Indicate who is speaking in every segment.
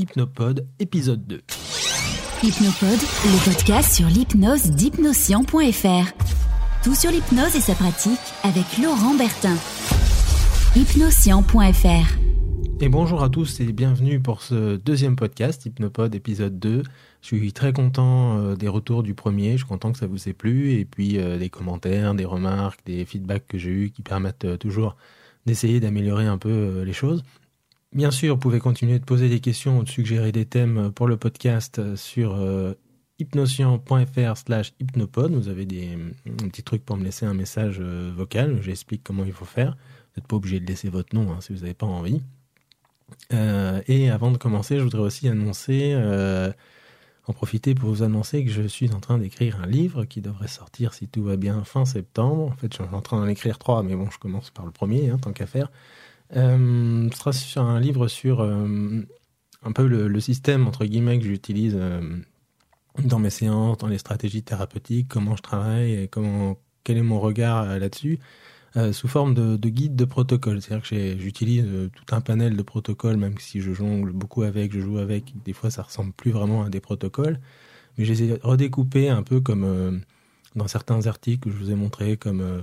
Speaker 1: Hypnopod, épisode 2.
Speaker 2: Hypnopod, le podcast sur l'hypnose d'hypnoscient.fr. Tout sur l'hypnose et sa pratique avec Laurent Bertin. Hypnoscient.fr.
Speaker 1: Et bonjour à tous et bienvenue pour ce deuxième podcast, Hypnopod, épisode 2. Je suis très content euh, des retours du premier, je suis content que ça vous ait plu, et puis euh, des commentaires, des remarques, des feedbacks que j'ai eus qui permettent euh, toujours d'essayer d'améliorer un peu les choses. Bien sûr, vous pouvez continuer de poser des questions ou de suggérer des thèmes pour le podcast sur euh, hypnoscient.fr slash hypnopod. Vous avez des, petits trucs pour me laisser un message euh, vocal. J'explique comment il faut faire. Vous n'êtes pas obligé de laisser votre nom hein, si vous n'avez pas envie. Euh, et avant de commencer, je voudrais aussi annoncer, en profiter pour vous annoncer que je suis en train d'écrire un livre qui devrait sortir, si tout va bien, fin septembre. En fait, je suis en train d'en écrire trois, mais bon, je commence par le premier, hein, tant qu'à faire. Euh, ce sera sur un livre sur euh, un peu le, système entre guillemets que j'utilise euh, dans mes séances, dans les stratégies thérapeutiques, comment je travaille et comment quel est mon regard là-dessus. sous forme de, de, guide de protocole. C'est-à-dire que j'utilise tout un panel de protocoles, même si je jongle beaucoup avec, je joue avec, des fois ça ressemble plus vraiment à des protocoles. Mais je les ai redécoupés un peu comme dans certains articles que je vous ai montré, comme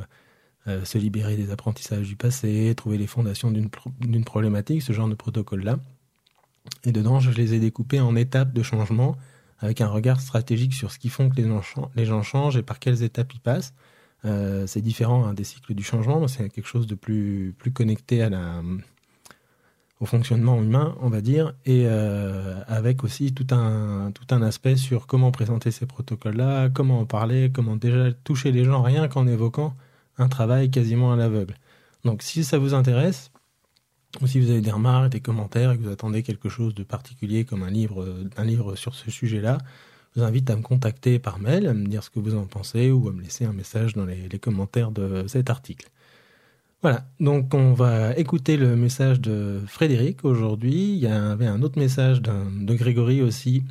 Speaker 1: se libérer des apprentissages du passé, trouver les fondations d'une problématique, ce genre de protocole-là. Et dedans, je les ai découpés en étapes de changement avec un regard stratégique sur ce qui font que les gens, changent et par quelles étapes ils passent. Euh, c'est différent hein, des cycles du changement, c'est quelque chose de plus, plus connecté au fonctionnement humain, on va dire, et euh, avec aussi tout un, tout un aspect sur comment présenter ces protocoles-là, comment en parler, comment déjà toucher les gens rien qu'en évoquant un travail quasiment à l'aveugle. Donc si ça vous intéresse, ou si vous avez des remarques, des commentaires, et que vous attendez quelque chose de particulier comme un livre, un livre sur ce sujet-là, je vous invite à me contacter par mail, à me dire ce que vous en pensez ou à me laisser un message dans les, commentaires de cet article. Voilà, donc on va écouter le message de Frédéric aujourd'hui. Il y avait un autre message de Grégory aussi.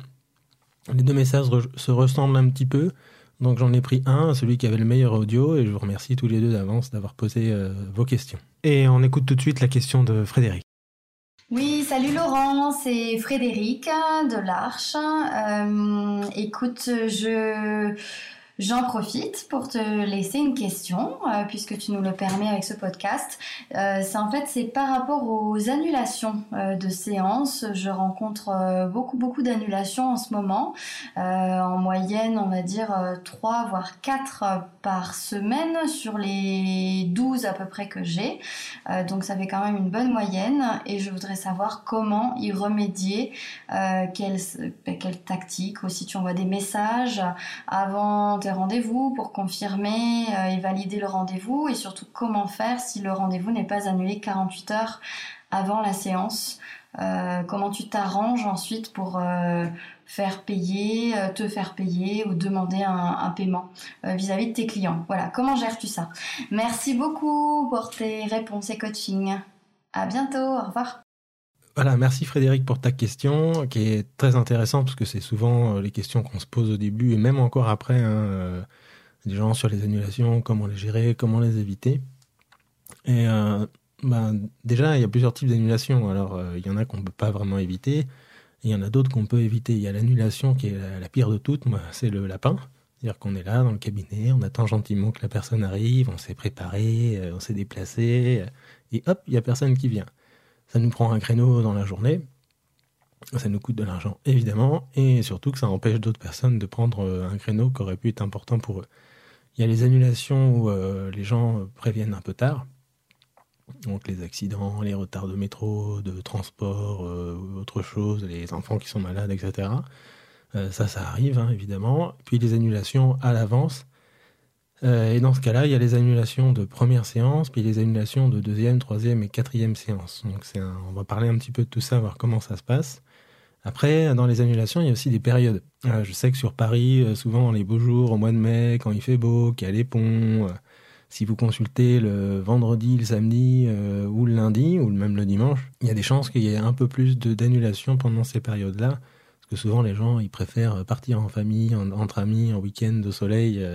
Speaker 1: Les deux messages se ressemblent un petit peu. Donc j'en ai pris un, celui qui avait le meilleur audio, et je vous remercie tous les deux d'avance d'avoir posé euh, vos questions. Et on écoute tout de suite la question de Frédéric.
Speaker 3: Oui, salut Laurent, c'est Frédéric de l'Arche. Euh, écoute, je J'en profite pour te laisser une question, euh, puisque tu nous le permets avec ce podcast. Euh, c'est en fait c'est par rapport aux annulations euh, de séances. Je rencontre beaucoup beaucoup d'annulations en ce moment, en moyenne on va dire 3 voire 4 par semaine sur les 12 à peu près que j'ai. donc ça fait quand même une bonne moyenne et je voudrais savoir comment y remédier, quelle, quelle tactique, ou si tu envoies des messages avant rendez-vous pour confirmer euh, et valider le rendez-vous et surtout comment faire si le rendez-vous n'est pas annulé 48 heures avant la séance. Euh, comment tu t'arranges ensuite pour euh, faire payer, te faire payer ou demander un, paiement vis-à-vis de tes clients. Voilà, comment gères-tu ça? Merci beaucoup pour tes réponses et coaching. À bientôt, au revoir.
Speaker 1: Voilà, merci Frédéric pour ta question, qui est très intéressante parce que c'est souvent euh, les questions qu'on se pose au début et même encore après, hein, euh, des gens sur les annulations, comment les gérer, comment les éviter. Et euh, ben, déjà, il y a plusieurs types d'annulations. Alors, il y en a qu'on ne peut pas vraiment éviter, et il y en a d'autres qu'on peut éviter. Il y a l'annulation qui est la, pire de toutes, c'est le lapin. C'est-à-dire qu'on est là dans le cabinet, on attend gentiment que la personne arrive, on s'est préparé, on s'est déplacé, et hop, il n'y a personne qui vient. Ça nous prend un créneau dans la journée. Ça nous coûte de l'argent, évidemment, et surtout que ça empêche d'autres personnes de prendre euh, un créneau qui aurait pu être important pour eux. Il y a les annulations où euh, les gens préviennent un peu tard. Donc les accidents, les retards de métro, de transport, euh, autre chose, les enfants qui sont malades, etc. ça, ça arrive, hein, évidemment. Puis les annulations à l'avance. Euh, et dans ce cas-là, il y a les annulations de première séance, puis les annulations de deuxième, troisième et quatrième séance. Donc on va parler un petit peu de tout ça, voir comment ça se passe. Après, dans les annulations, il y a aussi des périodes. Euh, je sais que sur Paris, euh, souvent les beaux jours, au mois de mai, quand il fait beau, qu'il y a les ponts, si vous consultez le vendredi, le samedi ou le lundi, ou même le dimanche, il y a des chances qu'il y ait un peu plus d'annulations pendant ces périodes-là. Parce que souvent, les gens, ils préfèrent partir en famille, entre amis, en week-end au soleil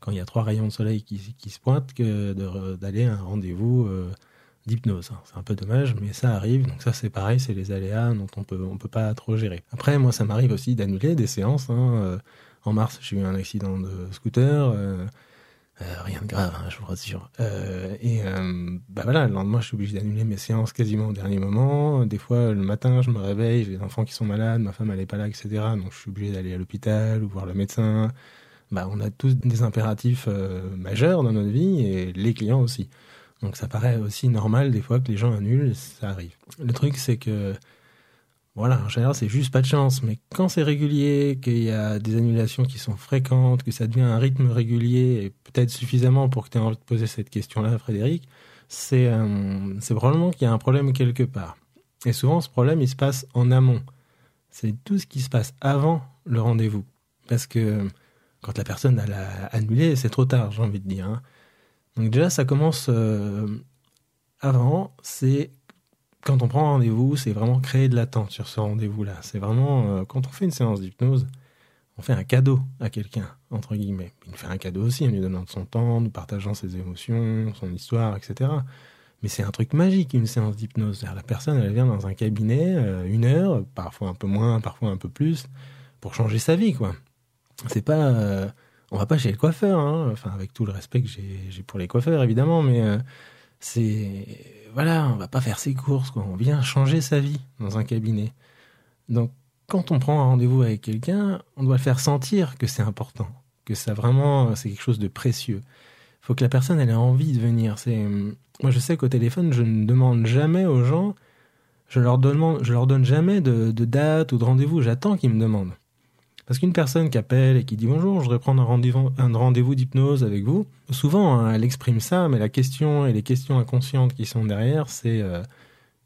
Speaker 1: quand il y a trois rayons de soleil qui, se pointent que d'aller à un rendez-vous euh, d'hypnose. Hein. C'est un peu dommage, mais ça arrive. Donc ça, c'est pareil, c'est les aléas dont on peut, on peut pas trop gérer. Après, moi, ça m'arrive aussi d'annuler des séances. Hein. Euh, en mars, j'ai eu un accident de scooter. Euh, euh, rien de grave, hein, je vous rassure. et bah voilà, le lendemain, je suis obligé d'annuler mes séances quasiment au dernier moment. Des fois, le matin, je me réveille, j'ai des enfants qui sont malades, ma femme, elle est pas là, etc. Donc, je suis obligé d'aller à l'hôpital ou voir le médecin. Bah, on a tous des impératifs majeurs dans notre vie et les clients aussi. Donc ça paraît aussi normal des fois que les gens annulent, ça arrive. Le truc c'est que, voilà, en général c'est juste pas de chance, mais quand c'est régulier, qu'il y a des annulations qui sont fréquentes, que ça devient un rythme régulier, et peut-être suffisamment pour que tu aies envie de poser cette question-là, Frédéric, c'est euh, probablement qu'il y a un problème quelque part. Et souvent ce problème il se passe en amont. C'est tout ce qui se passe avant le rendez-vous. Parce que quand la personne a annulé, c'est trop tard, j'ai envie de dire. Hein. Donc déjà, ça commence euh, avant, c'est quand on prend un rendez-vous, c'est vraiment créer de l'attente sur ce rendez-vous-là. C'est vraiment, euh, quand on fait une séance d'hypnose, on fait un cadeau à quelqu'un, entre guillemets. Il nous fait un cadeau aussi en lui donnant de son temps, nous partageant ses émotions, son histoire, etc. Mais c'est un truc magique, une séance d'hypnose. La personne, elle vient dans un cabinet, euh, une heure, parfois un peu moins, parfois un peu plus, pour changer sa vie, quoi. C'est pas on va pas chez le coiffeur, hein. enfin avec tout le respect que j'ai pour les coiffeurs évidemment, mais euh, c'est voilà, on va pas faire ses courses, quoi. on vient changer sa vie dans un cabinet. Donc quand on prend un rendez-vous avec quelqu'un, on doit le faire sentir que c'est important, que ça vraiment c'est quelque chose de précieux. Faut que la personne ait envie de venir. C'est moi je sais qu'au téléphone je ne demande jamais aux gens, je leur donne je leur donne jamais de date ou de rendez-vous, j'attends qu'ils me demandent. Parce qu'une personne qui appelle et qui dit bonjour, je voudrais prendre un rendez-vous, un rendez-vous d'hypnose avec vous, souvent hein, elle exprime ça, mais la question et les questions inconscientes qui sont derrière, c'est euh,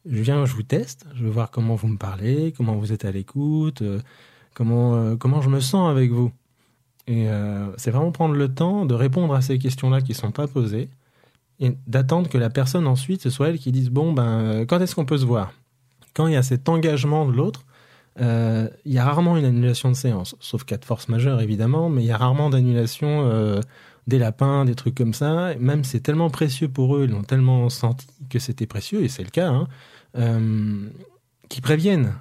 Speaker 1: je viens, je vous teste, je veux voir comment vous me parlez, comment vous êtes à l'écoute, euh, comment, euh, comment je me sens avec vous. Et c'est vraiment prendre le temps de répondre à ces questions-là qui ne sont pas posées et d'attendre que la personne ensuite, ce soit elle qui dise bon, ben, quand est-ce qu'on peut se voir? Quand il y a cet engagement de l'autre, euh, il y a rarement une annulation de séance, sauf cas de force majeure évidemment, mais il y a rarement d'annulation euh, des lapins, des trucs comme ça. Même c'est tellement précieux pour eux, ils l'ont tellement senti que c'était précieux, et c'est le cas, hein, euh, qu'ils préviennent.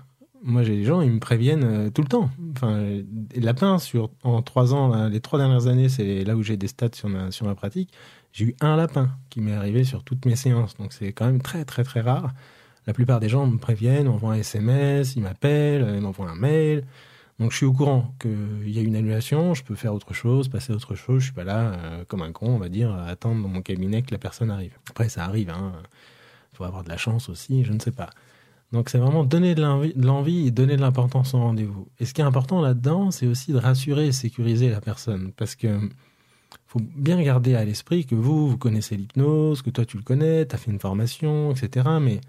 Speaker 1: Moi, j'ai des gens, ils me préviennent tout le temps. Enfin, les lapins, sur, en trois ans, les trois dernières années, c'est là où j'ai des stats sur ma, sur ma pratique. J'ai eu un lapin qui m'est arrivé sur toutes mes séances. Donc, c'est quand même très, très, très rare. La plupart des gens me préviennent, m'envoient un SMS, ils m'appellent, ils m'envoient un mail. Donc je suis au courant qu'il y a une annulation, je peux faire autre chose, passer autre chose. Je suis pas là euh, comme un con, on va dire, à attendre dans mon cabinet que la personne arrive. Après, ça arrive. Il hein. faut avoir de la chance aussi, je ne sais pas. Donc c'est vraiment donner de l'envie et donner de l'importance au rendez-vous. Et ce qui est important là-dedans, c'est aussi de rassurer et sécuriser la personne. Parce que faut bien garder à l'esprit que vous, vous connaissez l'hypnose, que toi tu le connais, tu as fait une formation, etc. Mais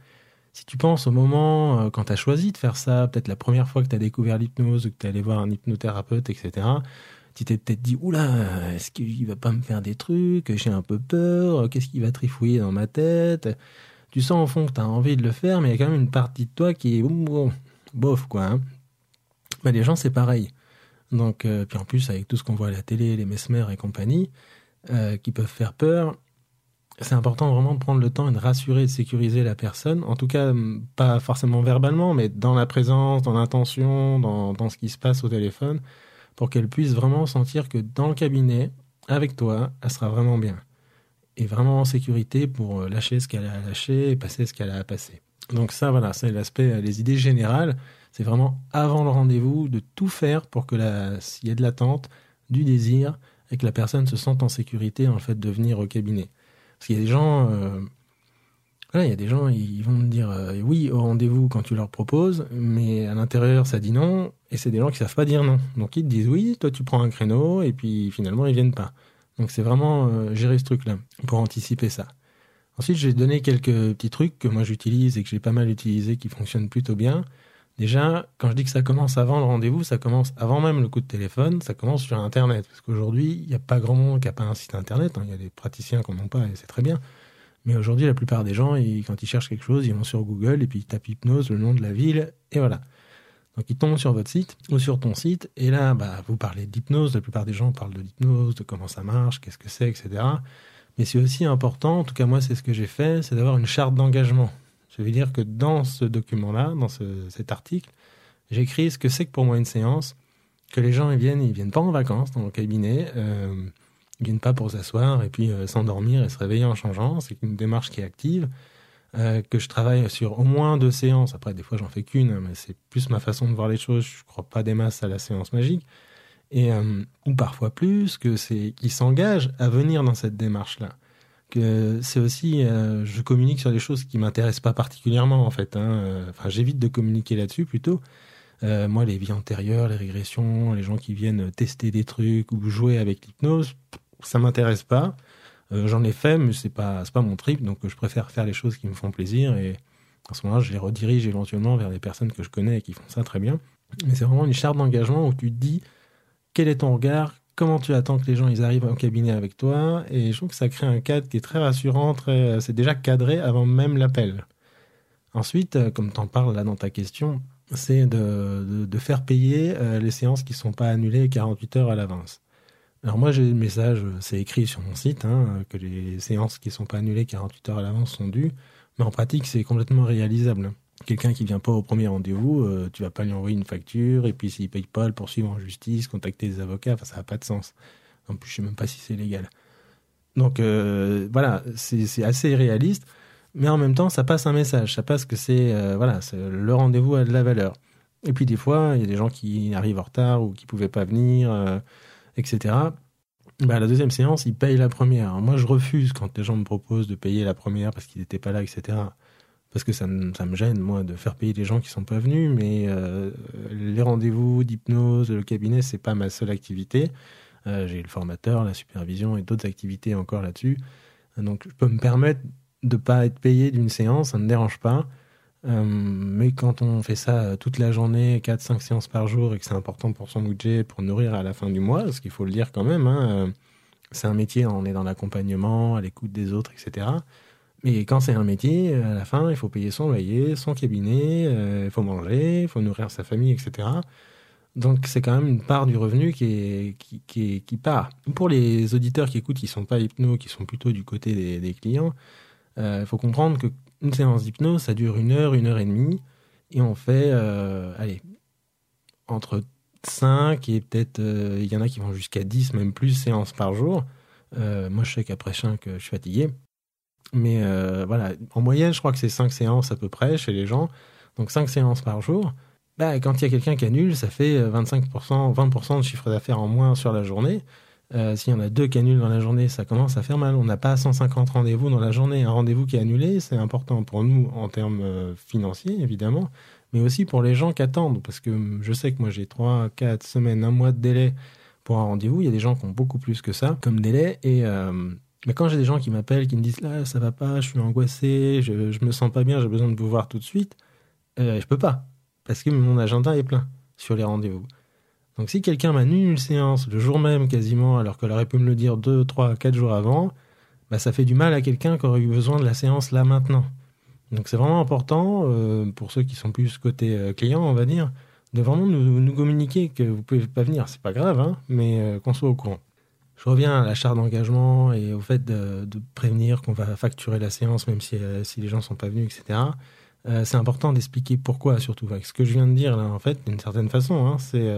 Speaker 1: si tu penses au moment euh, quand tu as choisi de faire ça, peut-être la première fois que tu as découvert l'hypnose, que tu es allé voir un hypnothérapeute, etc., tu t'es peut-être dit, oula, est-ce qu'il va pas me faire des trucs? J'ai un peu peur, qu'est-ce qu'il va trifouiller dans ma tête? Tu sens au fond que tu as envie de le faire, mais il y a quand même une partie de toi qui est bof, quoi. Hein. Les gens, c'est pareil. Donc, euh, puis en plus, avec tout ce qu'on voit à la télé, les mesmers et compagnie, euh, qui peuvent faire peur, c'est important vraiment de prendre le temps et de rassurer et de sécuriser la personne. En tout cas, pas forcément verbalement, mais dans la présence, dans l'intention, dans, ce qui se passe au téléphone, pour qu'elle puisse vraiment sentir que dans le cabinet, avec toi, elle sera vraiment bien. Et vraiment en sécurité pour lâcher ce qu'elle a à lâcher et passer ce qu'elle a à passer. Donc ça, voilà, c'est l'aspect, les idées générales. C'est vraiment avant le rendez-vous de tout faire pour que s'il y a de l'attente, du désir, et que la personne se sente en sécurité en fait de venir au cabinet. Parce qu'il y a des gens, euh, il y a des gens, ils vont me dire euh, oui au rendez-vous quand tu leur proposes, mais à l'intérieur ça dit non, et c'est des gens qui savent pas dire non. Donc ils te disent oui, toi tu prends un créneau, et puis finalement ils viennent pas. Donc c'est vraiment euh, gérer ce truc-là pour anticiper ça. Ensuite, j'ai donné quelques petits trucs que moi j'utilise et que j'ai pas mal utilisé qui fonctionnent plutôt bien. Déjà, quand je dis que ça commence avant le rendez-vous, ça commence avant même le coup de téléphone, ça commence sur Internet. Parce qu'aujourd'hui, il n'y a pas grand monde qui n'a pas un site Internet. Hein. Il y a des praticiens qui n'en ont pas et c'est très bien. Mais aujourd'hui, la plupart des gens, quand ils cherchent quelque chose, ils vont sur Google et puis ils tapent hypnose, le nom de la ville, et voilà. Donc ils tombent sur votre site ou sur ton site, et là, bah, vous parlez d'hypnose. La plupart des gens parlent de l'hypnose, de comment ça marche, qu'est-ce que c'est, etc. Mais c'est aussi important, en tout cas moi c'est ce que j'ai fait, c'est d'avoir une charte d'engagement. Je veux dire que dans ce document-là, dans cet article, j'écris ce que c'est que pour moi une séance, que les gens ils viennent, ils viennent pas en vacances dans mon cabinet, euh, ils viennent pas pour s'asseoir et puis euh, s'endormir et se réveiller en changeant. C'est une démarche qui est active, euh, que je travaille sur au moins deux séances. Après, des fois, j'en fais qu'une, mais c'est plus ma façon de voir les choses. Je crois pas des masses à la séance magique. Et, euh, ou parfois plus, que c'est qu'ils s'engagent à venir dans cette démarche-là. C'est aussi, euh, je communique sur des choses qui m'intéressent pas particulièrement, en fait. Hein. Enfin, j'évite de communiquer là-dessus plutôt. moi, les vies antérieures, les régressions, les gens qui viennent tester des trucs ou jouer avec l'hypnose, ça m'intéresse pas. Euh, j'en ai fait, mais c'est pas pas mon trip, donc je préfère faire les choses qui me font plaisir et à ce moment-là, je les redirige éventuellement vers des personnes que je connais et qui font ça très bien. Mais c'est vraiment une charte d'engagement où tu te dis quel est ton regard, comment tu attends que les gens arrivent au cabinet avec toi, et je trouve que ça crée un cadre qui est très rassurant, très, c'est déjà cadré avant même l'appel. Ensuite, euh, comme tu en parles là dans ta question, c'est de, de, faire payer euh, les séances qui ne sont pas annulées 48 heures à l'avance. Alors moi j'ai le message, c'est écrit sur mon site, hein, que les séances qui ne sont pas annulées 48 heures à l'avance sont dues, mais en pratique c'est complètement réalisable. Quelqu'un qui vient pas au premier rendez-vous, euh, tu vas pas lui envoyer une facture, et puis s'il paye pas, le poursuivre en justice, contacter des avocats, ça n'a pas de sens. En plus je sais même pas si c'est légal. Donc euh, voilà, c'est assez réaliste, mais en même temps ça passe un message, ça passe que c'est euh, voilà, le rendez-vous a de la valeur. Et puis des fois il y a des gens qui arrivent en retard ou qui pouvaient pas venir etc. Bah, la deuxième séance, ils payent la première. moi, je refuse quand les gens me proposent de payer la première parce qu'ils n'étaient pas là, etc. Parce que ça, me gêne, moi, de faire payer les gens qui sont pas venus. Mais euh, les rendez-vous d'hypnose, le cabinet, c'est pas ma seule activité. Euh, j'ai le formateur, la supervision et d'autres activités encore là-dessus. Donc, je peux me permettre de pas être payé d'une séance, ça ne me dérange pas. Euh, mais quand on fait ça toute la journée, 4-5 séances par jour, et que c'est important pour son budget, pour nourrir à la fin du mois, ce qu'il faut le dire quand même, hein, euh, c'est un métier, on est dans l'accompagnement, à l'écoute des autres, etc. Mais quand c'est un métier, à la fin, il faut payer son loyer, son cabinet, euh, il faut manger, il faut nourrir sa famille, etc. Donc c'est quand même une part du revenu qui, qui, qui, part. Pour les auditeurs qui écoutent, qui ne sont pas hypno, qui sont plutôt du côté des, clients, il faut comprendre que une séance d'hypnose, ça dure une heure, une heure et demie, et on fait, euh, allez, entre 5 et peut-être, euh, il y en a qui vont jusqu'à 10, même plus séances par jour. Euh, moi, je sais qu'après 5, je suis fatigué. Mais voilà, en moyenne, je crois que c'est 5 séances à peu près chez les gens. Donc 5 séances par jour. Bah, quand il y a quelqu'un qui annule, ça fait 25%, 20% de chiffre d'affaires en moins sur la journée. Euh, s'il y en a deux qui annulent dans la journée, ça commence à faire mal. On n'a pas 150 rendez-vous dans la journée. Un rendez-vous qui est annulé, c'est important pour nous en termes euh, financiers, évidemment, mais aussi pour les gens qui attendent. Parce que je sais que moi, j'ai 3, 4 semaines, un mois de délai pour un rendez-vous. Il y a des gens qui ont beaucoup plus que ça comme délai. Et euh, mais quand j'ai des gens qui m'appellent, qui me disent là, ça va pas, je suis angoissé, je, je me sens pas bien, j'ai besoin de vous voir tout de suite, euh, je peux pas. Parce que mon agenda est plein sur les rendez-vous. Donc si quelqu'un m'annule une séance le jour même quasiment, alors qu'elle aurait pu me le dire 2, 3, 4 jours avant, bah, ça fait du mal à quelqu'un qui aurait eu besoin de la séance là maintenant. Donc c'est vraiment important, euh, pour ceux qui sont plus côté euh, client, on va dire, de vraiment nous, communiquer que vous pouvez pas venir. C'est pas grave, hein, mais qu'on soit au courant. Je reviens à la charte d'engagement et au fait de, prévenir qu'on va facturer la séance même si, si les gens sont pas venus, etc. c'est important d'expliquer pourquoi, surtout. Ce que je viens de dire là, en fait, d'une certaine façon, hein, c'est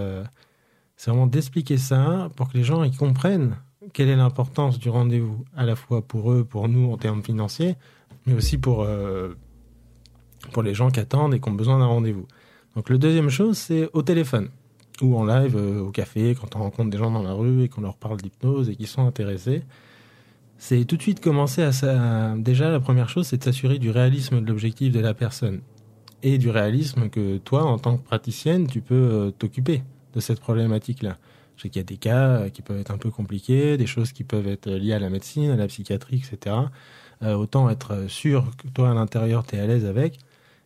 Speaker 1: c'est vraiment d'expliquer ça pour que les gens ils comprennent quelle est l'importance du rendez-vous, à la fois pour eux, pour nous en termes financiers, mais aussi pour, euh, pour les gens qui attendent et qui ont besoin d'un rendez-vous. Donc le deuxième chose, c'est au téléphone ou en live euh, au café quand on rencontre des gens dans la rue et qu'on leur parle d'hypnose et qu'ils sont intéressés. C'est tout de suite commencer à. Déjà, la première chose, c'est de s'assurer du réalisme de l'objectif de la personne et du réalisme que toi, en tant que praticienne, tu peux euh, t'occuper de cette problématique-là. Je sais qu'il y a des cas euh, qui peuvent être un peu compliqués, des choses qui peuvent être liées à la médecine, à la psychiatrie, etc. Autant être sûr que toi, à l'intérieur, tu es à l'aise avec,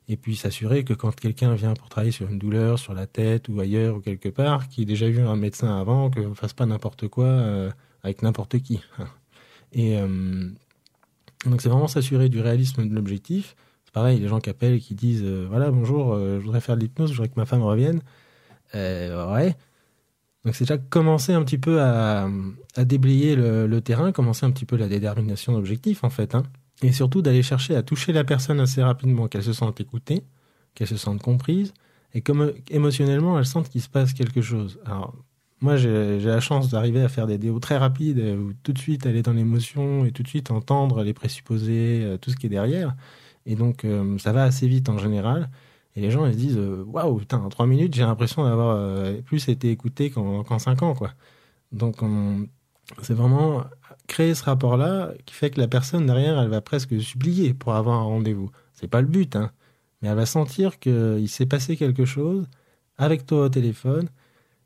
Speaker 1: et puis s'assurer que quand quelqu'un vient pour travailler sur une douleur, sur la tête ou ailleurs ou quelque part, qu'il ait déjà vu un médecin avant, qu'on ne fasse pas n'importe quoi euh, avec n'importe qui. Et donc c'est vraiment s'assurer du réalisme de l'objectif. C'est pareil, les gens qui appellent et qui disent, voilà, bonjour, je voudrais faire de l'hypnose, je voudrais que ma femme revienne. Euh, ouais. Donc c'est déjà commencer un petit peu à, déblayer le, terrain, commencer un petit peu la détermination d'objectifs en fait. Hein. Et surtout d'aller chercher à toucher la personne assez rapidement, qu'elle se sente écoutée, qu'elle se sente comprise, et comme émotionnellement elle sente qu'il se passe quelque chose. Alors moi j'ai la chance d'arriver à faire des déos très rapides, où tout de suite aller dans l'émotion et tout de suite entendre les présupposés, euh, tout ce qui est derrière. Et donc euh, ça va assez vite en général. Et les gens, ils se disent euh, Waouh, putain, en trois minutes, j'ai l'impression d'avoir euh, plus été écouté qu'en cinq ans. Quoi. Donc, c'est vraiment créer ce rapport-là qui fait que la personne derrière, elle va presque supplier pour avoir un rendez-vous. C'est pas le but, hein, mais elle va sentir qu'il s'est passé quelque chose avec toi au téléphone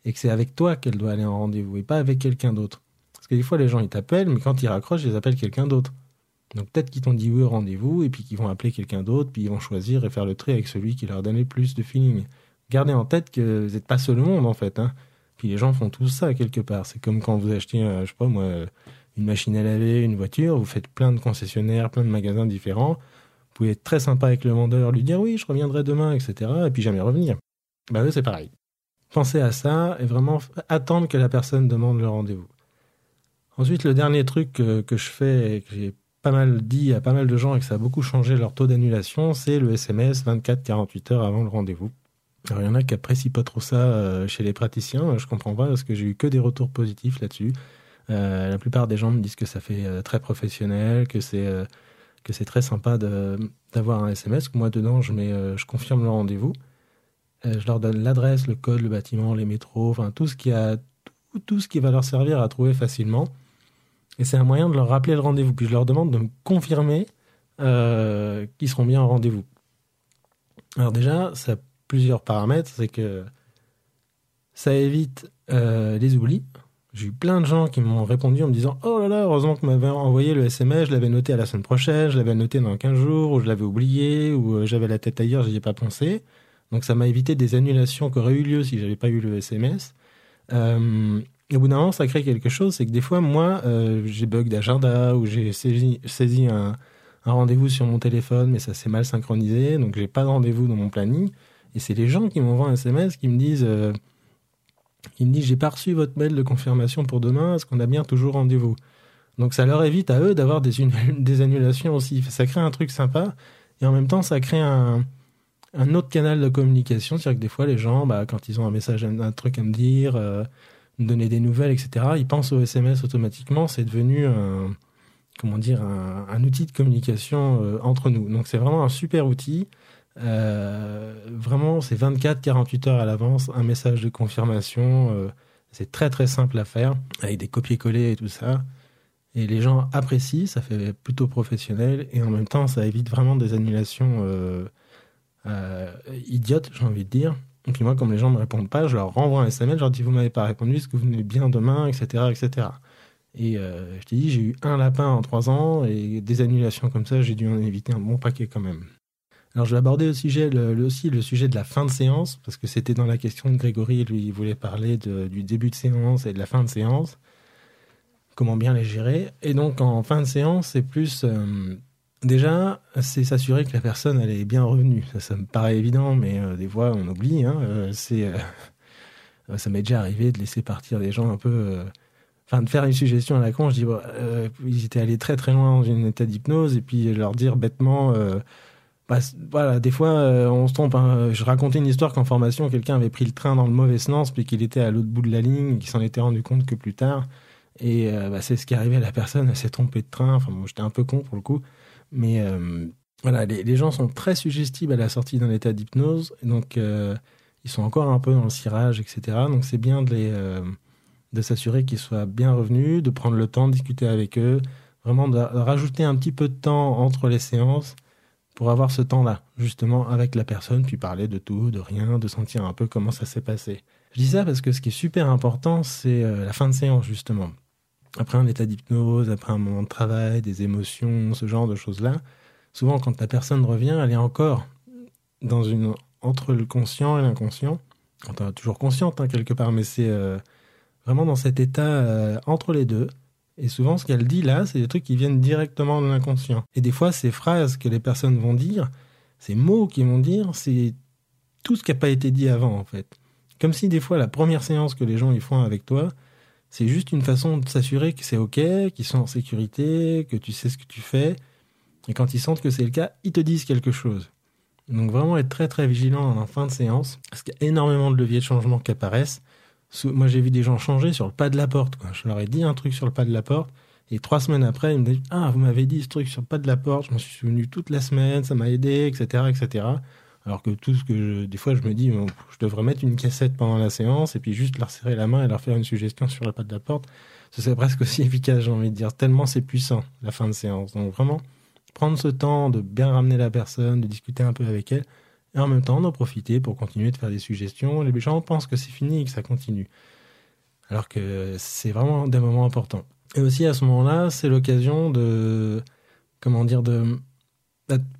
Speaker 1: et que c'est avec toi qu'elle doit aller en rendez-vous et pas avec quelqu'un d'autre. Parce que des fois, les gens, ils t'appellent, mais quand ils raccrochent, ils appellent quelqu'un d'autre. Donc peut-être qu'ils t'ont dit oui au rendez-vous et puis qu'ils vont appeler quelqu'un d'autre, puis ils vont choisir et faire le trait avec celui qui leur donnait plus de feeling. Gardez en tête que vous n'êtes pas seul au monde en fait. Hein. Les gens font tout ça quelque part. C'est comme quand vous achetez, euh, je sais pas moi, une machine à laver, une voiture, vous faites plein de concessionnaires, plein de magasins différents. Vous pouvez être très sympa avec le vendeur, lui dire oui, je reviendrai demain, etc. Et puis jamais revenir. Bah eux, c'est pareil. Pensez à ça et vraiment attendre que la personne demande le rendez-vous. Ensuite, le dernier truc que, que je fais et que j'ai pas mal dit à pas mal de gens et que ça a beaucoup changé leur taux d'annulation, c'est le SMS 24-48 heures avant le rendez-vous. Alors il y en a qui apprécient pas trop ça euh, chez les praticiens, je comprends pas parce que j'ai eu que des retours positifs là-dessus. Euh, la plupart des gens me disent que ça fait euh, très professionnel, que c'est que c'est très sympa d'avoir un SMS. Moi dedans je mets je confirme le rendez-vous. je leur donne l'adresse, le code, le bâtiment, les métros, enfin tout ce qui a tout, tout ce qui va leur servir à trouver facilement. Et c'est un moyen de leur rappeler le rendez-vous. Puis je leur demande de me confirmer euh, qu'ils seront bien en rendez-vous. Alors déjà, ça plusieurs paramètres. C'est que ça évite euh, les oublis. J'ai eu plein de gens qui m'ont répondu en me disant Oh là là, heureusement que m'avait envoyé le SMS, je l'avais noté à la semaine prochaine, je l'avais noté dans 15 jours, ou je l'avais oublié, ou euh, j'avais la tête ailleurs, j'y ai pas pensé. Donc ça m'a évité des annulations qui auraient eu lieu si j'avais pas eu le SMS. Euh, et au bout d'un moment, ça crée quelque chose, c'est que des fois, moi, j'ai bug d'agenda ou j'ai saisi, un, rendez-vous sur mon téléphone, mais ça s'est mal synchronisé, donc j'ai pas de rendez-vous dans mon planning. Et c'est les gens qui m'envoient un SMS qui me disent, euh, me disent, j'ai pas reçu votre mail de confirmation pour demain, est-ce qu'on a bien toujours rendez-vous? Donc ça leur évite à eux d'avoir des, des annulations aussi. Ça crée un truc sympa, et en même temps, ça crée un, autre canal de communication, c'est-à-dire que des fois, les gens, bah, quand ils ont un message, un, truc à me dire, euh, donner des nouvelles, etc. Ils pensent au SMS automatiquement. C'est devenu un, comment dire, un, outil de communication euh, entre nous. Donc c'est vraiment un super outil. Euh, vraiment, c'est 24-48 heures à l'avance, un message de confirmation. Euh, c'est très très simple à faire, avec des copier-coller et tout ça. Et les gens apprécient, ça fait plutôt professionnel, et en même temps, ça évite vraiment des annulations idiotes, j'ai envie de dire. Et puis moi, comme les gens ne me répondent pas, je leur renvoie un SMS, je leur dis vous m'avez pas répondu, est-ce que vous venez bien demain, etc. etc. Et euh, je t'ai dit, j'ai eu un lapin en trois ans et des annulations comme ça, j'ai dû en éviter un bon paquet quand même. Alors je vais aborder aussi le sujet de la fin de séance, parce que c'était dans la question de Grégory, lui il voulait parler du début de séance et de la fin de séance, comment bien les gérer. Et donc en fin de séance, c'est plus... Euh, Déjà, c'est s'assurer que la personne elle est bien revenue. Ça, me paraît évident, mais euh, des fois on oublie. Hein, euh, c'est, ça m'est déjà arrivé de laisser partir des gens un peu. Enfin, de faire une suggestion à la con. Je dis, ils étaient allés très très loin dans une état d'hypnose, et puis leur dire bêtement. Bah, voilà, des fois on se trompe. Hein. Je racontais une histoire qu'en formation, quelqu'un avait pris le train dans le mauvais sens, puis qu'il était à l'autre bout de la ligne, qu'il s'en était rendu compte que plus tard. Et bah, c'est ce qui est arrivé à la personne. Elle s'est trompée de train. Enfin, moi, j'étais un peu con pour le coup. Mais euh, voilà, les, gens sont très suggestibles à la sortie d'un état d'hypnose, donc euh, ils sont encore un peu dans le cirage, etc. Donc c'est bien de, les, euh, de s'assurer qu'ils soient bien revenus, de prendre le temps de discuter avec eux, vraiment de, rajouter un petit peu de temps entre les séances pour avoir ce temps-là, justement, avec la personne, puis parler de tout, de rien, de sentir un peu comment ça s'est passé. Je dis ça parce que ce qui est super important, c'est la fin de séance, justement après un état d'hypnose, après un moment de travail, des émotions, ce genre de choses-là, souvent quand la personne revient, elle est encore dans une entre le conscient et l'inconscient. On est toujours consciente hein, quelque part, mais c'est euh, vraiment dans cet état euh, entre les deux. Et souvent, ce qu'elle dit là, c'est des trucs qui viennent directement de l'inconscient. Et des fois, ces phrases que les personnes vont dire, ces mots qu'ils vont dire, c'est tout ce qui n'a pas été dit avant, en fait. Comme si des fois la première séance que les gens ils font avec toi, c'est juste une façon de s'assurer que c'est OK, qu'ils sont en sécurité, que tu sais ce que tu fais. Et quand ils sentent que c'est le cas, ils te disent quelque chose. Donc vraiment être très très vigilant en fin de séance, parce qu'il y a énormément de leviers de changement qui apparaissent. Moi j'ai vu des gens changer sur le pas de la porte. Quoi. Je leur ai dit un truc sur le pas de la porte, et trois semaines après, ils me disent Ah, vous m'avez dit ce truc sur le pas de la porte, je m'en suis souvenu toute la semaine, ça m'a aidé, etc. etc. Alors que tout ce que je, des fois, je me dis, je devrais mettre une cassette pendant la séance et puis juste leur serrer la main et leur faire une suggestion sur la patte de la porte. Ce serait presque aussi efficace, j'ai envie de dire, tellement c'est puissant, la fin de séance. Donc vraiment, prendre ce temps de bien ramener la personne, de discuter un peu avec elle, et en même temps d'en profiter pour continuer de faire des suggestions. Les gens pensent que c'est fini et que ça continue. Alors que c'est vraiment des moments importants. Et aussi à ce moment-là, c'est l'occasion de, comment de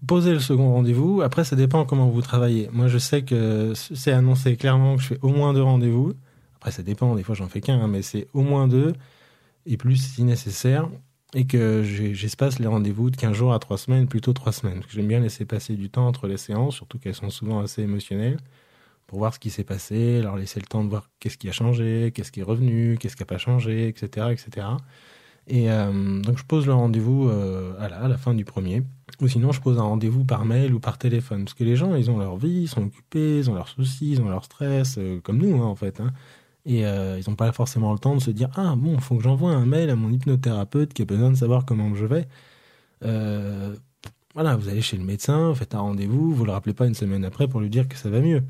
Speaker 1: poser le second rendez-vous. Après, ça dépend comment vous travaillez. Moi, je sais que c'est annoncé clairement que je fais au moins deux rendez-vous. Après, ça dépend. Des fois, j'en fais qu'un, hein, mais c'est au moins deux et plus si nécessaire. Et que j'espace les rendez-vous de 15 jours à 3 semaines, plutôt 3 semaines. J'aime bien laisser passer du temps entre les séances, surtout qu'elles sont souvent assez émotionnelles, pour voir ce qui s'est passé, leur laisser le temps de voir qu'est-ce qui a changé, qu'est-ce qui est revenu, qu'est-ce qui n'a pas changé, etc. etc. Et euh, donc, je pose le rendez-vous euh, à, la, fin du premier. Ou sinon, je pose un rendez-vous par mail ou par téléphone. Parce que les gens, ils ont leur vie, ils sont occupés, ils ont leurs soucis, ils ont leur stress, euh, comme nous, hein, en fait. Hein. Et ils n'ont pas forcément le temps de se dire Ah, bon, faut que j'envoie un mail à mon hypnothérapeute qui a besoin de savoir comment je vais. voilà, vous allez chez le médecin, faites un rendez-vous, vous ne le rappelez pas une semaine après pour lui dire que ça va mieux.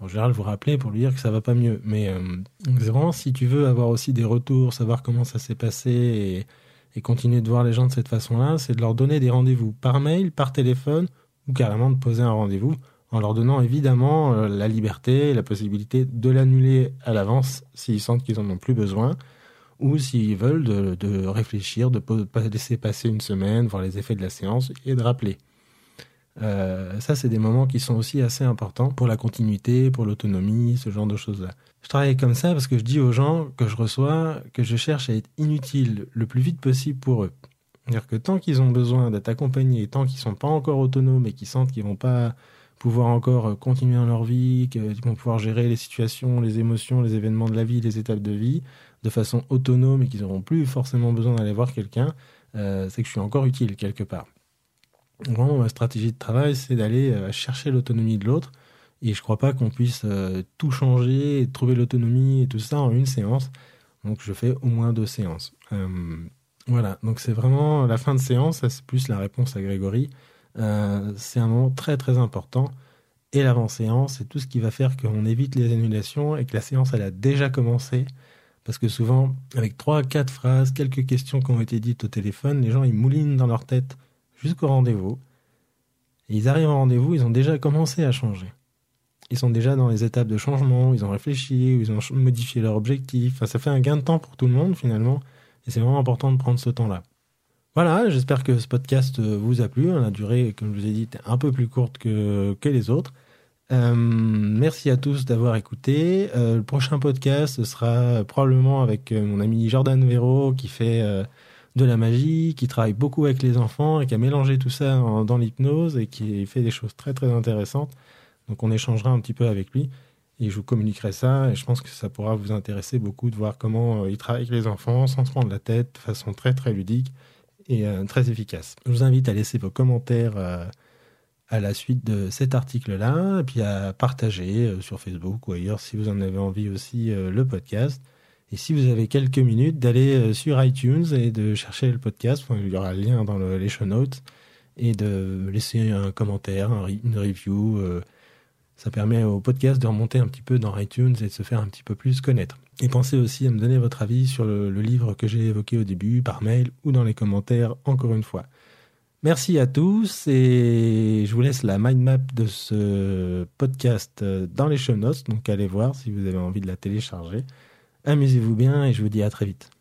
Speaker 1: En général, vous rappelez pour lui dire que ça va pas mieux. Mais euh, vraiment si tu veux avoir aussi des retours, savoir comment ça s'est passé et, continuer de voir les gens de cette façon-là, c'est de leur donner des rendez-vous par mail, par téléphone ou carrément de poser un rendez-vous en leur donnant évidemment euh, la liberté, la possibilité de l'annuler à l'avance s'ils sentent qu'ils en ont plus besoin ou s'ils veulent de, réfléchir, de ne pas laisser passer une semaine, voir les effets de la séance et de rappeler. Euh, ça, c'est des moments qui sont aussi assez importants pour la continuité, pour l'autonomie, ce genre de choses-là. Je travaille comme ça parce que je dis aux gens que je reçois que je cherche à être inutile le plus vite possible pour eux. C'est-à-dire que tant qu'ils ont besoin d'être accompagnés, tant qu'ils sont pas encore autonomes et qu'ils sentent qu'ils vont pas pouvoir encore continuer dans leur vie, qu'ils vont pouvoir gérer les situations, les émotions, les événements de la vie, les étapes de vie de façon autonome et qu'ils n'auront plus forcément besoin d'aller voir quelqu'un, euh, c'est que je suis encore utile quelque part. Vraiment, ma stratégie de travail, c'est d'aller euh, chercher l'autonomie de l'autre. Et je crois pas qu'on puisse euh, tout changer trouver l'autonomie et tout ça en une séance. Donc je fais au moins deux séances. Euh, voilà, donc c'est vraiment la fin de séance, c'est plus la réponse à Grégory. C'est un moment très très important. Et l'avant-séance, c'est tout ce qui va faire qu'on évite les annulations et que la séance elle a déjà commencé. Parce que souvent, avec trois, quatre phrases, quelques questions qui ont été dites au téléphone, les gens ils moulinent dans leur tête jusqu'au rendez-vous. ils arrivent au rendez-vous, ils ont déjà commencé à changer. Ils sont déjà dans les étapes de changement, ils ont réfléchi, ils ont modifié leur objectif. ça fait un gain de temps pour tout le monde finalement. Et c'est vraiment important de prendre ce temps-là. Voilà, j'espère que ce podcast euh, vous a plu. On a duré, comme je vous ai dit, un peu plus courte que, que les autres. Euh, merci à tous d'avoir écouté. Euh, le prochain podcast sera probablement avec mon ami Jordan Véro qui fait de la magie, qui travaille beaucoup avec les enfants et qui a mélangé tout ça dans l'hypnose et qui fait des choses très très intéressantes. Donc on échangera un petit peu avec lui et je vous communiquerai ça et je pense que ça pourra vous intéresser beaucoup de voir comment il travaille avec les enfants sans se prendre la tête de façon très très ludique et euh, très efficace. Je vous invite à laisser vos commentaires euh, à la suite de cet article-là et puis à partager sur Facebook ou ailleurs si vous en avez envie aussi le podcast. Et si vous avez quelques minutes, d'aller euh, sur iTunes et de chercher le podcast, il y aura le lien dans les show notes, et de laisser un commentaire, une review. Euh, ça permet au podcast de remonter un petit peu dans iTunes et de se faire un petit peu plus connaître. Et pensez aussi à me donner votre avis sur le, livre que j'ai évoqué au début, par mail ou dans les commentaires, encore une fois. Merci à tous et je vous laisse la mind map de ce podcast dans les show notes, donc allez voir si vous avez envie de la télécharger. Amusez-vous bien et je vous dis à très vite.